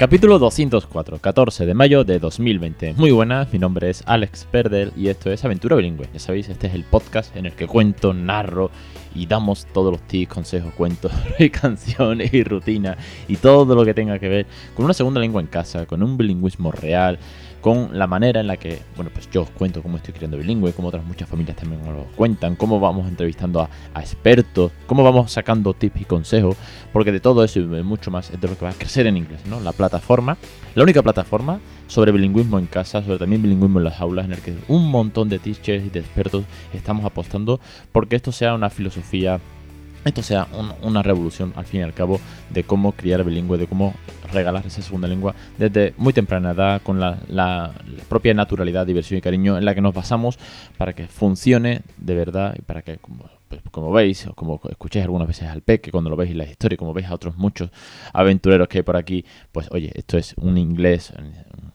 Capítulo 204, 14 de mayo de 2020. Muy buenas, mi nombre es Alex Perdel y esto es Aventura Bilingüe. Ya sabéis, este es el podcast en el que cuento, narro y damos todos los tips, consejos, cuentos y canciones y rutina y todo lo que tenga que ver con una segunda lengua en casa, con un bilingüismo real, con la manera en la que, bueno, pues yo os cuento cómo estoy creando bilingüe, como otras muchas familias también os lo cuentan, cómo vamos entrevistando a, expertos, cómo vamos sacando tips y consejos, porque de todo eso y mucho más es de lo que va a crecer en inglés, ¿no? La plataforma, la única plataforma sobre bilingüismo en casa, sobre también bilingüismo en las aulas, en el que un montón de teachers y de expertos estamos apostando porque esto sea una filosofía esto sea una revolución al fin y al cabo de cómo criar bilingüe, de cómo regalar esa segunda lengua desde muy temprana edad, con la, propia naturalidad, diversión y cariño en la que nos basamos para que funcione de verdad y para que, como, como veis, o como escucháis algunas veces al Peque cuando lo veis en la historia, como veis a otros muchos aventureros que hay por aquí, pues oye, esto es un inglés,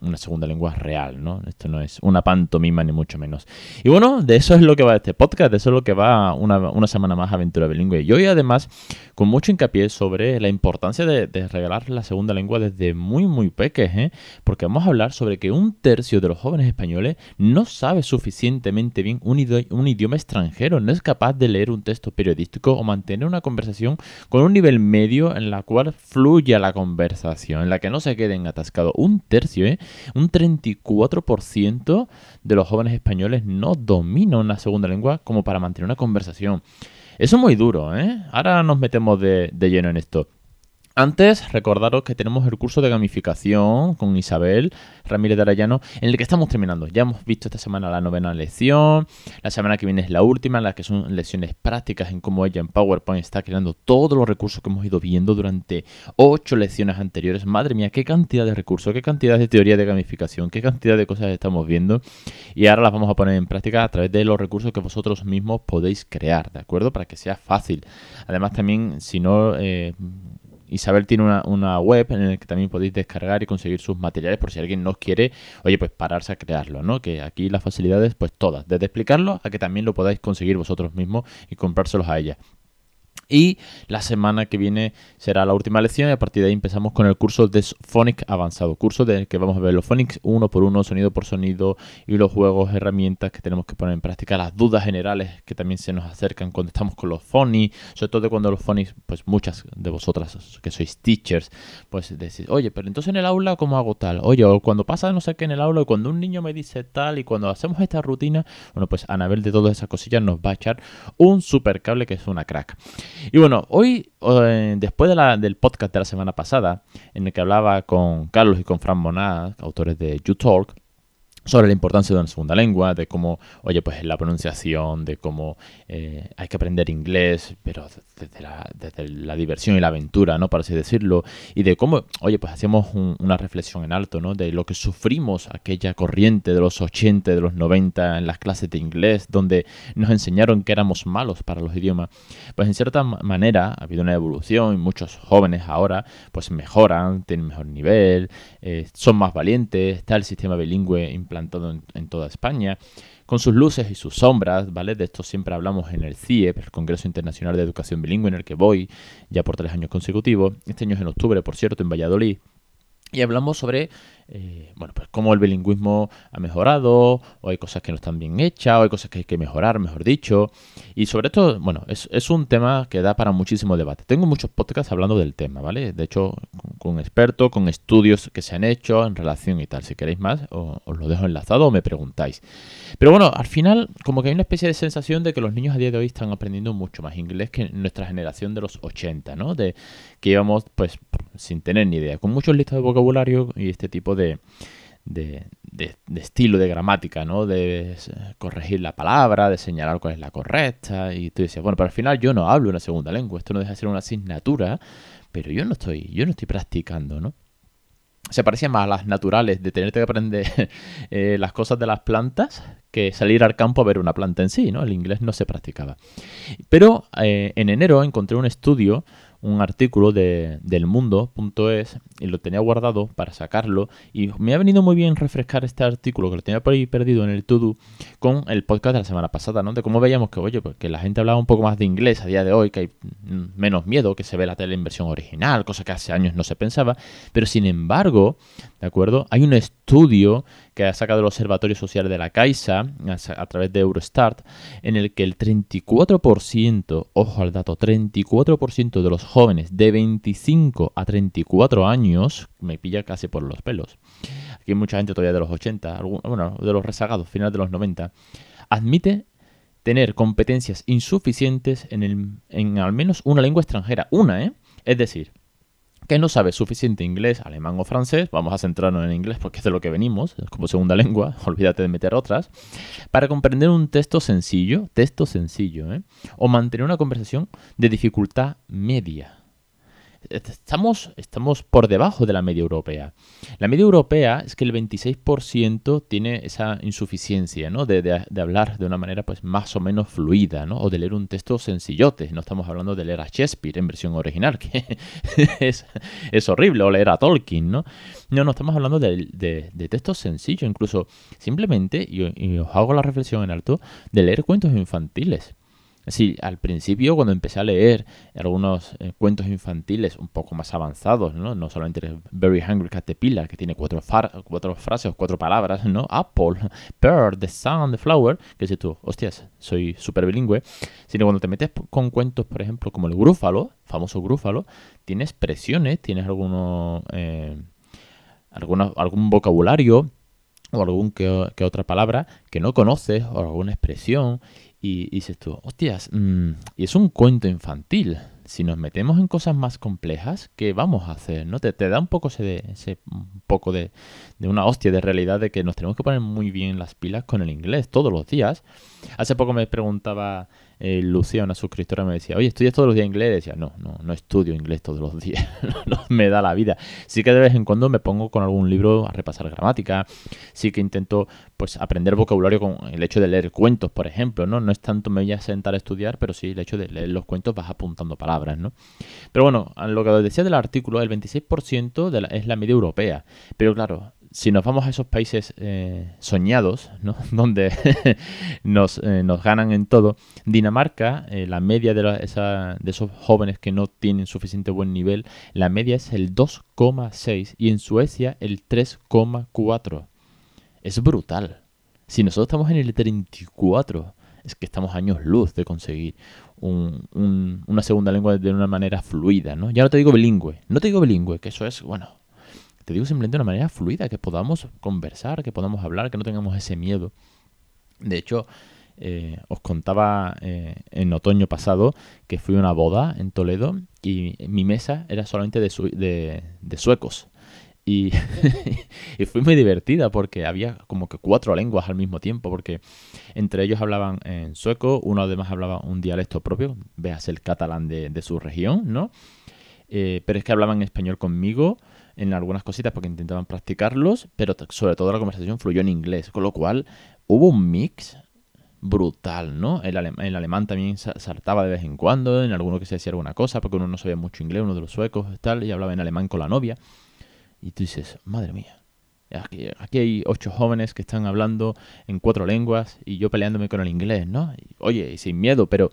una segunda lengua real, ¿no? Esto no es una pantomima ni mucho menos. Y bueno, de eso es lo que va este podcast, de eso es lo que va una, semana más Aventura Bilingüe. Y hoy además, con mucho hincapié sobre la importancia de, regalar la segunda lengua desde muy, muy peques, ¿eh? Porque vamos a hablar sobre que un tercio de los jóvenes españoles no sabe suficientemente bien un idioma extranjero, no es capaz de leer un texto periodístico o mantener una conversación con un nivel medio en la cual fluya la conversación, en la que no se queden atascados. Un tercio, ¿eh? Un 34% de los jóvenes españoles no dominan una segunda lengua como para mantener una conversación. Eso es muy duro, ¿eh? Ahora nos metemos de, de lleno en esto. Antes, recordaros que tenemos el curso de gamificación con Isabel Ramírez de Arayano, en el que estamos terminando. Ya hemos visto esta semana la novena lección, la semana que viene es la última, en la que son lecciones prácticas en cómo ella en PowerPoint está creando todos los recursos que hemos ido viendo durante ocho lecciones anteriores. Madre mía, qué cantidad de recursos, qué cantidad de teoría de gamificación, qué cantidad de cosas estamos viendo. Y ahora las vamos a poner en práctica a través de los recursos que vosotros mismos podéis crear, ¿de acuerdo? Para que sea fácil. Además, también, si no... Eh, Isabel tiene una, web en la que también podéis descargar y conseguir sus materiales por si alguien no quiere, oye, pues pararse a crearlo, ¿no? Que aquí las facilidades, pues todas, desde explicarlo a que también lo podáis conseguir vosotros mismos y comprárselos a ella. Y la semana que viene será la última lección y a partir de ahí empezamos con el curso de Phonics avanzado. Curso del que vamos a ver los Phonics uno por uno, sonido por sonido y los juegos, herramientas que tenemos que poner en práctica, las dudas generales que también se nos acercan cuando estamos con los Phonics, sobre todo cuando los Phonics, pues muchas de vosotras que sois teachers, pues decís, oye, pero entonces en el aula, ¿cómo hago tal? Oye, o cuando pasa no sé qué en el aula, y cuando un niño me dice tal y cuando hacemos esta rutina, bueno, pues Anabel de todas esas cosillas nos va a echar un super cable que es una crack. Y bueno, hoy, eh, después del podcast de la semana pasada, en el que hablaba con Carlos y con Fran Monat, autores de YouTalk, sobre la importancia de una segunda lengua, de cómo, oye, pues la pronunciación, de cómo eh, hay que aprender inglés, pero desde la, diversión y la aventura, ¿no? Para así decirlo, y de cómo, oye, pues hacíamos una reflexión en alto, ¿no? De lo que sufrimos aquella corriente de los 80, de los 90 en las clases de inglés, donde nos enseñaron que éramos malos para los idiomas. Pues en cierta manera ha habido una evolución y muchos jóvenes ahora, pues mejoran, tienen mejor nivel, eh, son más valientes, está el sistema bilingüe implantado en, toda España, con sus luces y sus sombras, ¿vale? De esto siempre hablamos en el CIEP, el Congreso Internacional de Educación Bilingüe, en el que voy ya por tres años consecutivos. Este año es en octubre, por cierto, en Valladolid. Y hablamos sobre eh, bueno, pues cómo el bilingüismo ha mejorado, o hay cosas que no están bien hechas, o hay cosas que hay que mejorar, mejor dicho. Y sobre todo, bueno, es, un tema que da para muchísimo debate. Tengo muchos podcasts hablando del tema, ¿vale? De hecho, con, expertos, con estudios que se han hecho en relación y tal. Si queréis más, os, lo dejo enlazado o me preguntáis. Pero bueno, al final, como que hay una especie de sensación de que los niños a día de hoy están aprendiendo mucho más inglés que nuestra generación de los 80, ¿no? De íbamos, pues, sin tener ni idea, con muchos listas de vocabulario y este tipo de, de, estilo, de gramática, ¿no? De corregir la palabra, de señalar cuál es la correcta. Y tú dices, bueno, pero al final yo no hablo una segunda lengua, esto no deja de ser una asignatura, pero yo no estoy, yo no estoy practicando, ¿no? Se parecía más a las naturales de tenerte que aprender eh, las cosas de las plantas que salir al campo a ver una planta en sí, ¿no? El inglés no se practicaba. Pero eh, en enero encontré un estudio un artículo de, del mundo.es y lo tenía guardado para sacarlo y me ha venido muy bien refrescar este artículo que lo tenía por ahí perdido en el to con el podcast de la semana pasada, ¿no? De cómo veíamos que, oye, pues que la gente hablaba un poco más de inglés a día de hoy, que hay menos miedo, que se ve la tele en versión original, cosa que hace años no se pensaba, pero sin embargo, ¿de acuerdo? Hay un estudio que ha sacado el Observatorio Social de la Caixa a, través de Eurostart, en el que el 34%, ojo al dato, 34% de los jóvenes de 25 a 34 años, me pilla casi por los pelos, aquí hay mucha gente todavía de los 80, bueno, de los rezagados, finales de los 90, admite tener competencias insuficientes en, el, en al menos una lengua extranjera. Una, ¿eh? Es decir, que no sabe suficiente inglés, alemán o francés, vamos a centrarnos en inglés porque es de lo que venimos, como segunda lengua, olvídate de meter otras, para comprender un texto sencillo, texto sencillo, ¿eh? o mantener una conversación de dificultad media estamos, estamos por debajo de la media europea. La media europea es que el 26% tiene esa insuficiencia, ¿no? De, hablar de una manera pues más o menos fluida, ¿no? O de leer un texto sencillote. No estamos hablando de leer a Shakespeare en versión original, que es, horrible, o leer a Tolkien, ¿no? No, no, estamos hablando de, de, textos sencillos, incluso simplemente, y os hago la reflexión en alto, de leer cuentos infantiles. Sí, al principio cuando empecé a leer algunos eh, cuentos infantiles un poco más avanzados, ¿no? No solamente Very Hungry Caterpillar, que tiene cuatro, cuatro frases o cuatro palabras, ¿no? Apple, Bird, The Sun, The Flower, que si tú, hostias, soy súper bilingüe, sino cuando te metes con cuentos, por ejemplo, como el Grúfalo, famoso Grúfalo, tienes expresiones, tienes alguno, eh, algún vocabulario o algún que, que, otra palabra que no conoces o alguna expresión y, dices tú, hostias, mm, y es un cuento infantil. Si nos metemos en cosas más complejas, ¿qué vamos a hacer? ¿No? Te, te da un poco ese, ese poco de, de, una hostia de realidad de que nos tenemos que poner muy bien las pilas con el inglés todos los días. Hace poco me preguntaba eh, Lucía, una suscriptora, me decía, oye, ¿estudias todos los días inglés? Decía, no, no, no estudio inglés todos los días, no me da la vida. Sí que de vez en cuando me pongo con algún libro a repasar gramática, sí que intento pues aprender vocabulario con el hecho de leer cuentos, por ejemplo, ¿no? No es tanto me voy a sentar a estudiar, pero sí el hecho de leer los cuentos vas apuntando palabras, ¿no? Pero bueno, lo que decía del artículo, el 26% de es la media europea. Pero claro, si nos vamos a esos países eh, soñados, ¿no? donde nos, eh, nos, ganan en todo, Dinamarca, eh, la media de, de, esos jóvenes que no tienen suficiente buen nivel, la media es el 2,6 y en Suecia el 3,4. Es brutal. Si nosotros estamos en el 34, es que estamos años luz de conseguir una segunda lengua de una manera fluida, ¿no? Ya no te digo bilingüe, no te digo bilingüe, que eso es, bueno, te digo simplemente de una manera fluida, que podamos conversar, que podamos hablar, que no tengamos ese miedo. De hecho, eh, os contaba eh, en otoño pasado que fui a una boda en Toledo y mi mesa era solamente de, suecos. Y, y, fue muy divertida porque había como que cuatro lenguas al mismo tiempo, porque entre ellos hablaban en sueco, uno además hablaba un dialecto propio, veas el catalán de, de su región, ¿no? Eh, pero es que hablaban español conmigo en algunas cositas porque intentaban practicarlos, pero sobre todo la conversación fluyó en inglés, con lo cual hubo un mix brutal, ¿no? El, el alemán también saltaba de vez en cuando, en alguno que se decía alguna cosa, porque uno no sabía mucho inglés, uno de los suecos y tal, y hablaba en alemán con la novia. Y tú dices, madre mía, aquí, aquí hay ocho jóvenes que están hablando en cuatro lenguas y yo peleándome con el inglés, ¿no? oye, y sin miedo, pero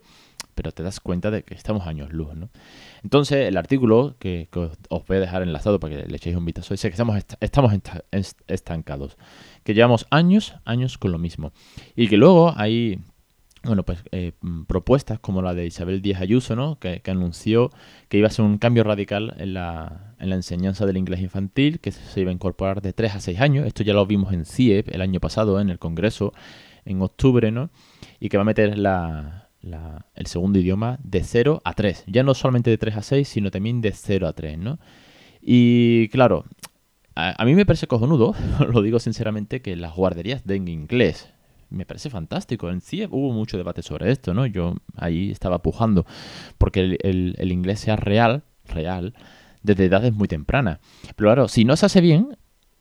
pero te das cuenta de que estamos años luz, ¿no? Entonces, el artículo que, os voy a dejar enlazado para que le echéis un vistazo dice que estamos, estamos estancados, que llevamos años, años con lo mismo. Y que luego hay, bueno, pues eh, propuestas como la de Isabel Díaz Ayuso, ¿no? Que, anunció que iba a ser un cambio radical en la, en la enseñanza del inglés infantil, que se iba a incorporar de 3 a 6 años. Esto ya lo vimos en CIEP el año pasado, en el Congreso, en octubre, ¿no? Y que va a meter la, el segundo idioma de 0 a 3. Ya no solamente de 3 a 6, sino también de 0 a 3, ¿no? Y claro, a, mí me parece cojonudo, lo digo sinceramente, que las guarderías den inglés. Me parece fantástico. En sí hubo mucho debate sobre esto, ¿no? Yo ahí estaba pujando porque el, el inglés sea real, real, desde edades muy tempranas. Pero claro, si no se hace bien,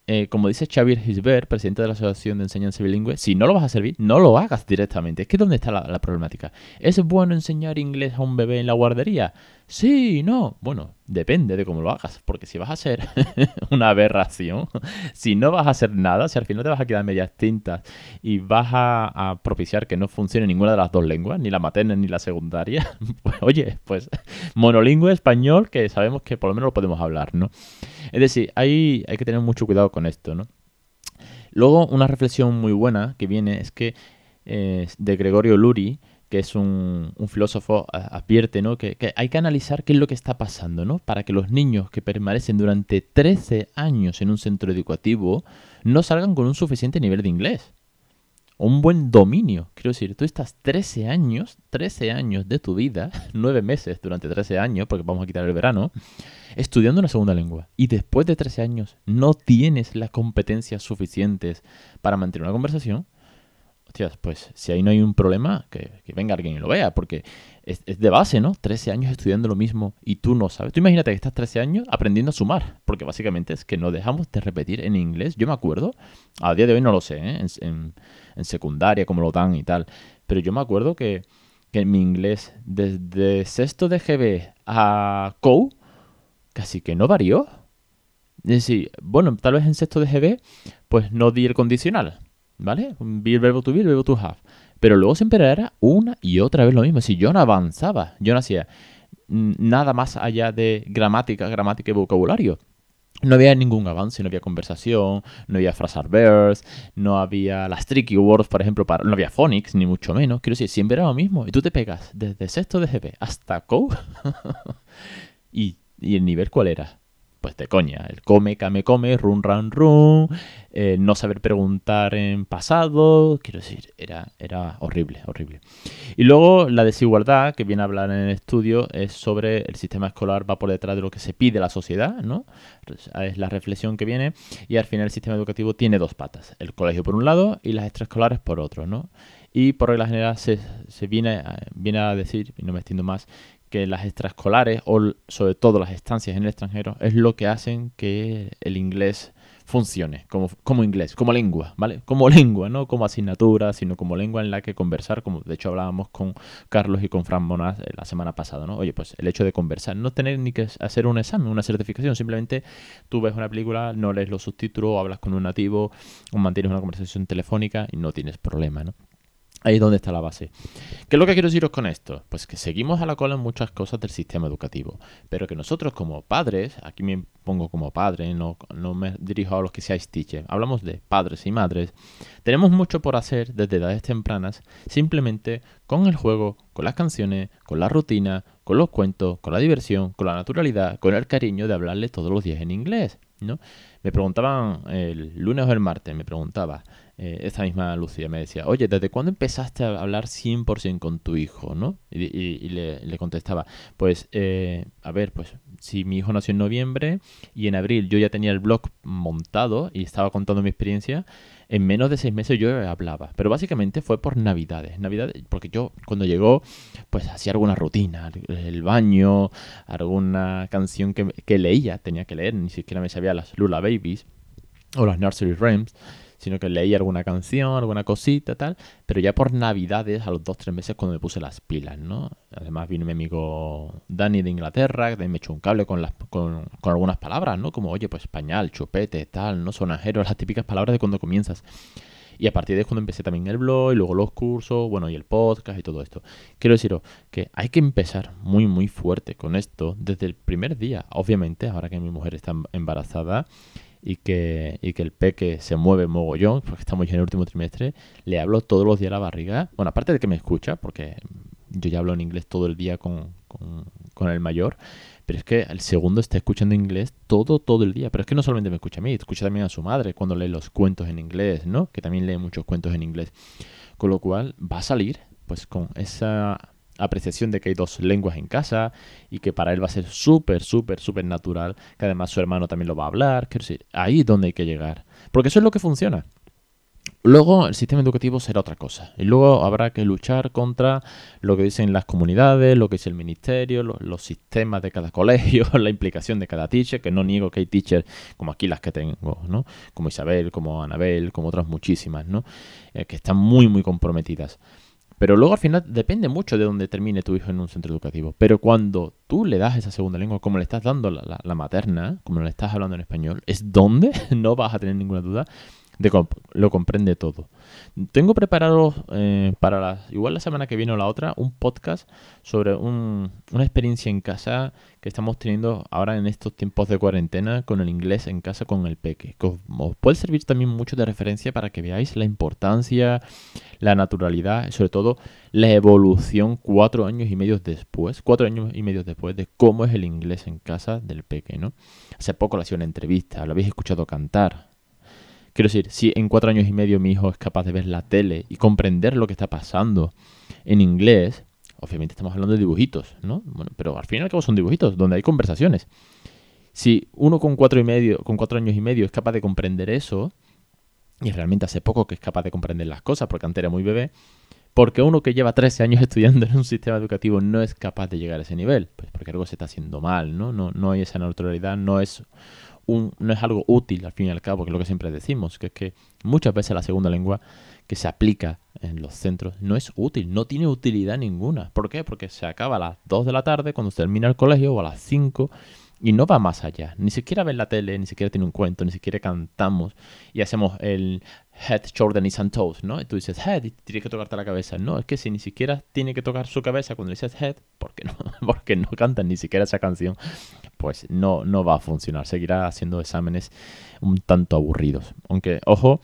eh, como dice Xavier Gisbert, presidente de la Asociación de Enseñanza Bilingüe, si no lo vas a servir, no lo hagas directamente. Es que ¿dónde está la, la problemática? ¿Es bueno enseñar inglés a un bebé en la guardería? Sí, no. Bueno, depende de cómo lo hagas. Porque si vas a hacer una aberración, si no vas a hacer nada, si al final te vas a quedar medias tintas y vas a, propiciar que no funcione ninguna de las dos lenguas, ni la materna ni la secundaria, pues oye, pues monolingüe español que sabemos que por lo menos lo podemos hablar, ¿no? Es decir, hay, hay que tener mucho cuidado con esto, ¿no? Luego, una reflexión muy buena que viene es que eh, de Gregorio Luri, que es un, filósofo, advierte ¿no? Que, hay que analizar qué es lo que está pasando, ¿no? Para que los niños que permanecen durante 13 años en un centro educativo no salgan con un suficiente nivel de inglés. Un buen dominio. Quiero decir, tú estás 13 años, 13 años de tu vida, 9 meses durante 13 años, porque vamos a quitar el verano, estudiando una segunda lengua. Y después de 13 años no tienes las competencias suficientes para mantener una conversación hostias, pues si ahí no hay un problema, que, venga alguien y lo vea, porque es, de base, ¿no? 13 años estudiando lo mismo y tú no sabes. Tú imagínate que estás 13 años aprendiendo a sumar, porque básicamente es que no dejamos de repetir en inglés. Yo me acuerdo, a día de hoy no lo sé, ¿eh? en, secundaria, como lo dan y tal, pero yo me acuerdo que, que mi inglés desde sexto de GB a COU casi que no varió. Es decir, bueno, tal vez en sexto de GB, pues no di el condicional ¿vale? El verbo to be, el verbo to have. Pero luego siempre era una y otra vez lo mismo. Si yo no avanzaba, yo no hacía nada más allá de gramática, gramática y vocabulario. No había ningún avance, no había conversación, no había phrasal verbs, no había las tricky words, por ejemplo, para, no había phonics, ni mucho menos. Quiero decir, siempre era lo mismo. Y tú te pegas desde sexto de GP hasta CO. ¿Y, ¿Y el nivel cuál era? Pues de coña. El come, came, come, run, run, run, eh, no saber preguntar en pasado, quiero decir, era, era horrible, horrible. Y luego la desigualdad que viene a hablar en el estudio es sobre el sistema escolar va por detrás de lo que se pide la sociedad, ¿no? Es la reflexión que viene y al final el sistema educativo tiene dos patas, el colegio por un lado y las extraescolares por otro, ¿no? Y por regla general se, se viene, viene a decir, y no me extiendo más, que las extraescolares o sobre todo las estancias en el extranjero es lo que hacen que el inglés funcione como, como inglés, como lengua, ¿vale? Como lengua, no como asignatura, sino como lengua en la que conversar, como de hecho hablábamos con Carlos y con Fran Monas eh, la semana pasada, ¿no? Oye, pues el hecho de conversar, no tener ni que hacer un examen, una certificación, simplemente tú ves una película, no lees los subtítulos, hablas con un nativo, o mantienes una conversación telefónica y no tienes problema, ¿no? Ahí es donde está la base. ¿Qué es lo que quiero deciros con esto? Pues que seguimos a la cola en muchas cosas del sistema educativo, pero que nosotros como padres, aquí me pongo como padre, no, no me dirijo a los que seáis teachers, hablamos de padres y madres, tenemos mucho por hacer desde edades tempranas, simplemente con el juego, con las canciones, con la rutina, con los cuentos, con la diversión, con la naturalidad, con el cariño de hablarle todos los días en inglés. ¿no? Me preguntaban el lunes o el martes, me preguntaba eh, esta misma Lucía, me decía, oye, ¿desde cuándo empezaste a hablar 100% con tu hijo? ¿no? Y, le, contestaba, pues, eh, a ver, pues si mi hijo nació en noviembre y en abril yo ya tenía el blog montado y estaba contando mi experiencia, en menos de seis meses yo hablaba. Pero básicamente fue por Navidades. Navidades, porque yo cuando llegó, pues hacía alguna rutina, el baño, alguna canción que, que leía, tenía que leer, ni siquiera me sabía las Lula Babies o las Nursery Rhymes sino que leí alguna canción, alguna cosita, tal, pero ya por Navidades, a los dos, tres meses, cuando me puse las pilas, ¿no? Además vino mi amigo Dani de Inglaterra, que me echó un cable con, las, con, con algunas palabras, ¿no? Como, oye, pues pañal, chupete, tal, ¿no? Sonajero, las típicas palabras de cuando comienzas. Y a partir de cuando empecé también el blog y luego los cursos, bueno, y el podcast y todo esto. Quiero deciros que hay que empezar muy, muy fuerte con esto desde el primer día. Obviamente, ahora que mi mujer está embarazada y que, y que el peque se mueve mogollón, porque estamos ya en el último trimestre, le hablo todos los días a la barriga. Bueno, aparte de que me escucha, porque yo ya hablo en inglés todo el día con, con, el mayor, pero es que el segundo está escuchando inglés todo, todo el día. Pero es que no solamente me escucha a mí, escucha también a su madre cuando lee los cuentos en inglés, ¿no? Que también lee muchos cuentos en inglés. Con lo cual va a salir pues con esa apreciación de que hay dos lenguas en casa y que para él va a ser súper, súper, súper natural, que además su hermano también lo va a hablar. Quiero decir, ahí es donde hay que llegar. Porque eso es lo que funciona. Luego el sistema educativo será otra cosa. Y luego habrá que luchar contra lo que dicen las comunidades, lo que dice el ministerio, los, sistemas de cada colegio, la implicación de cada teacher, que no niego que hay teachers como aquí las que tengo, ¿no? Como Isabel, como Anabel, como otras muchísimas, ¿no? Eh, que están muy, muy comprometidas. Pero luego al final depende mucho de dónde termine tu hijo en un centro educativo. Pero cuando tú le das esa segunda lengua, como le estás dando la, la materna, como le estás hablando en español, es donde no vas a tener ninguna duda lo comprende todo. Tengo preparado eh, para la, igual la semana que viene o la otra un podcast sobre una experiencia en casa que estamos teniendo ahora en estos tiempos de cuarentena con el inglés en casa con el peque. Que os, puede servir también mucho de referencia para que veáis la importancia, la naturalidad y sobre todo la evolución cuatro años y medio después, cuatro años y medio después de cómo es el inglés en casa del peque, ¿no? Hace poco le hacía una entrevista, lo habéis escuchado cantar, Quiero decir, si en cuatro años y medio mi hijo es capaz de ver la tele y comprender lo que está pasando en inglés, obviamente estamos hablando de dibujitos, ¿no? Bueno, pero al fin y al cabo son dibujitos donde hay conversaciones. Si uno con cuatro y medio, con cuatro años y medio es capaz de comprender eso, y realmente hace poco que es capaz de comprender las cosas, porque antes era muy bebé, porque uno que lleva 13 años estudiando en un sistema educativo no es capaz de llegar a ese nivel, pues porque algo se está haciendo mal, ¿no? No, no hay esa naturalidad, no es no es algo útil al fin y al cabo, que es lo que siempre decimos, que es que muchas veces la segunda lengua que se aplica en los centros no es útil, no tiene utilidad ninguna. ¿Por qué? Porque se acaba a las 2 de la tarde cuando termina el colegio o a las 5 y no va más allá. Ni siquiera ve la tele, ni siquiera tiene un cuento, ni siquiera cantamos y hacemos el head, shoulder, knees and toes, ¿no? Y tú dices head y tienes que tocarte la cabeza. No, es que si ni siquiera tiene que tocar su cabeza cuando dices head, porque no, porque no cantan ni siquiera esa canción, pues no, no va a funcionar. Seguirá haciendo exámenes un tanto aburridos. Aunque, ojo,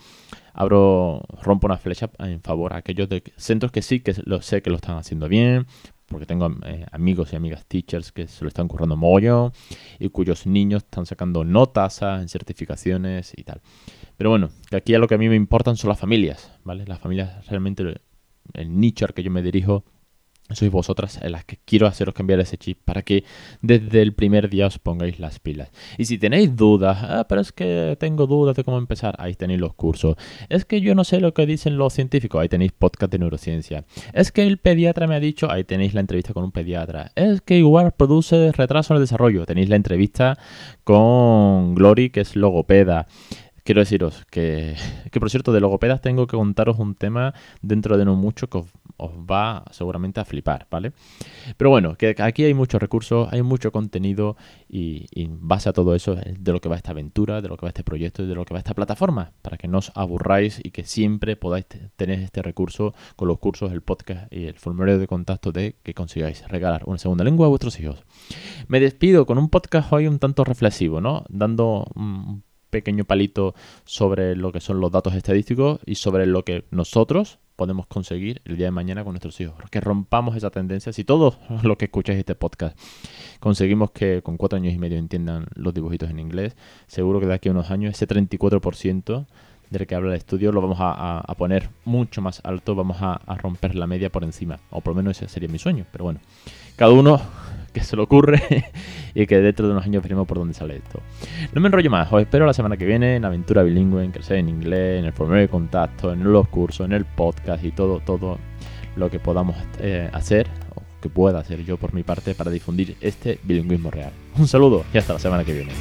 abro, rompo una flecha en favor a aquellos de centros que sí que lo sé que lo están haciendo bien, porque tengo eh, amigos y amigas teachers que se lo están currando mollo y cuyos niños están sacando notas en certificaciones y tal. Pero bueno, que aquí a lo que a mí me importan son las familias, ¿vale? Las familias realmente el nicho al que yo me dirijo sois vosotras las que quiero haceros cambiar ese chip para que desde el primer día os pongáis las pilas. Y si tenéis dudas, ah, pero es que tengo dudas de cómo empezar, ahí tenéis los cursos. Es que yo no sé lo que dicen los científicos, ahí tenéis podcast de neurociencia. Es que el pediatra me ha dicho, ahí tenéis la entrevista con un pediatra. Es que igual produce retraso en el desarrollo, tenéis la entrevista con Glory, que es logopeda quiero deciros que, que, por cierto, de logopedas tengo que contaros un tema dentro de no mucho que os, va seguramente a flipar, ¿vale? Pero bueno, que aquí hay muchos recursos, hay mucho contenido y, en base a todo eso de lo que va esta aventura, de lo que va este proyecto y de lo que va esta plataforma, para que no os aburráis y que siempre podáis tener este recurso con los cursos, el podcast y el formulario de contacto de que consigáis regalar una segunda lengua a vuestros hijos. Me despido con un podcast hoy un tanto reflexivo, ¿no? Dando un pequeño palito sobre lo que son los datos estadísticos y sobre lo que nosotros podemos conseguir el día de mañana con nuestros hijos. Que rompamos esa tendencia. Si todos los que escucháis este podcast conseguimos que con cuatro años y medio entiendan los dibujitos en inglés, seguro que de aquí a unos años ese 34% del que habla el estudio lo vamos a, poner mucho más alto, vamos a, a romper la media por encima. O por lo menos ese sería mi sueño. Pero bueno, cada uno que se le ocurre y que dentro de unos años veremos por dónde sale esto. No me enrollo más, os espero la semana que viene en Aventura Bilingüe, en Crecer en Inglés, en el formulario de contacto, en los cursos, en el podcast y todo, todo lo que podamos eh, hacer o que pueda hacer yo por mi parte para difundir este bilingüismo real. Un saludo y hasta la semana que viene.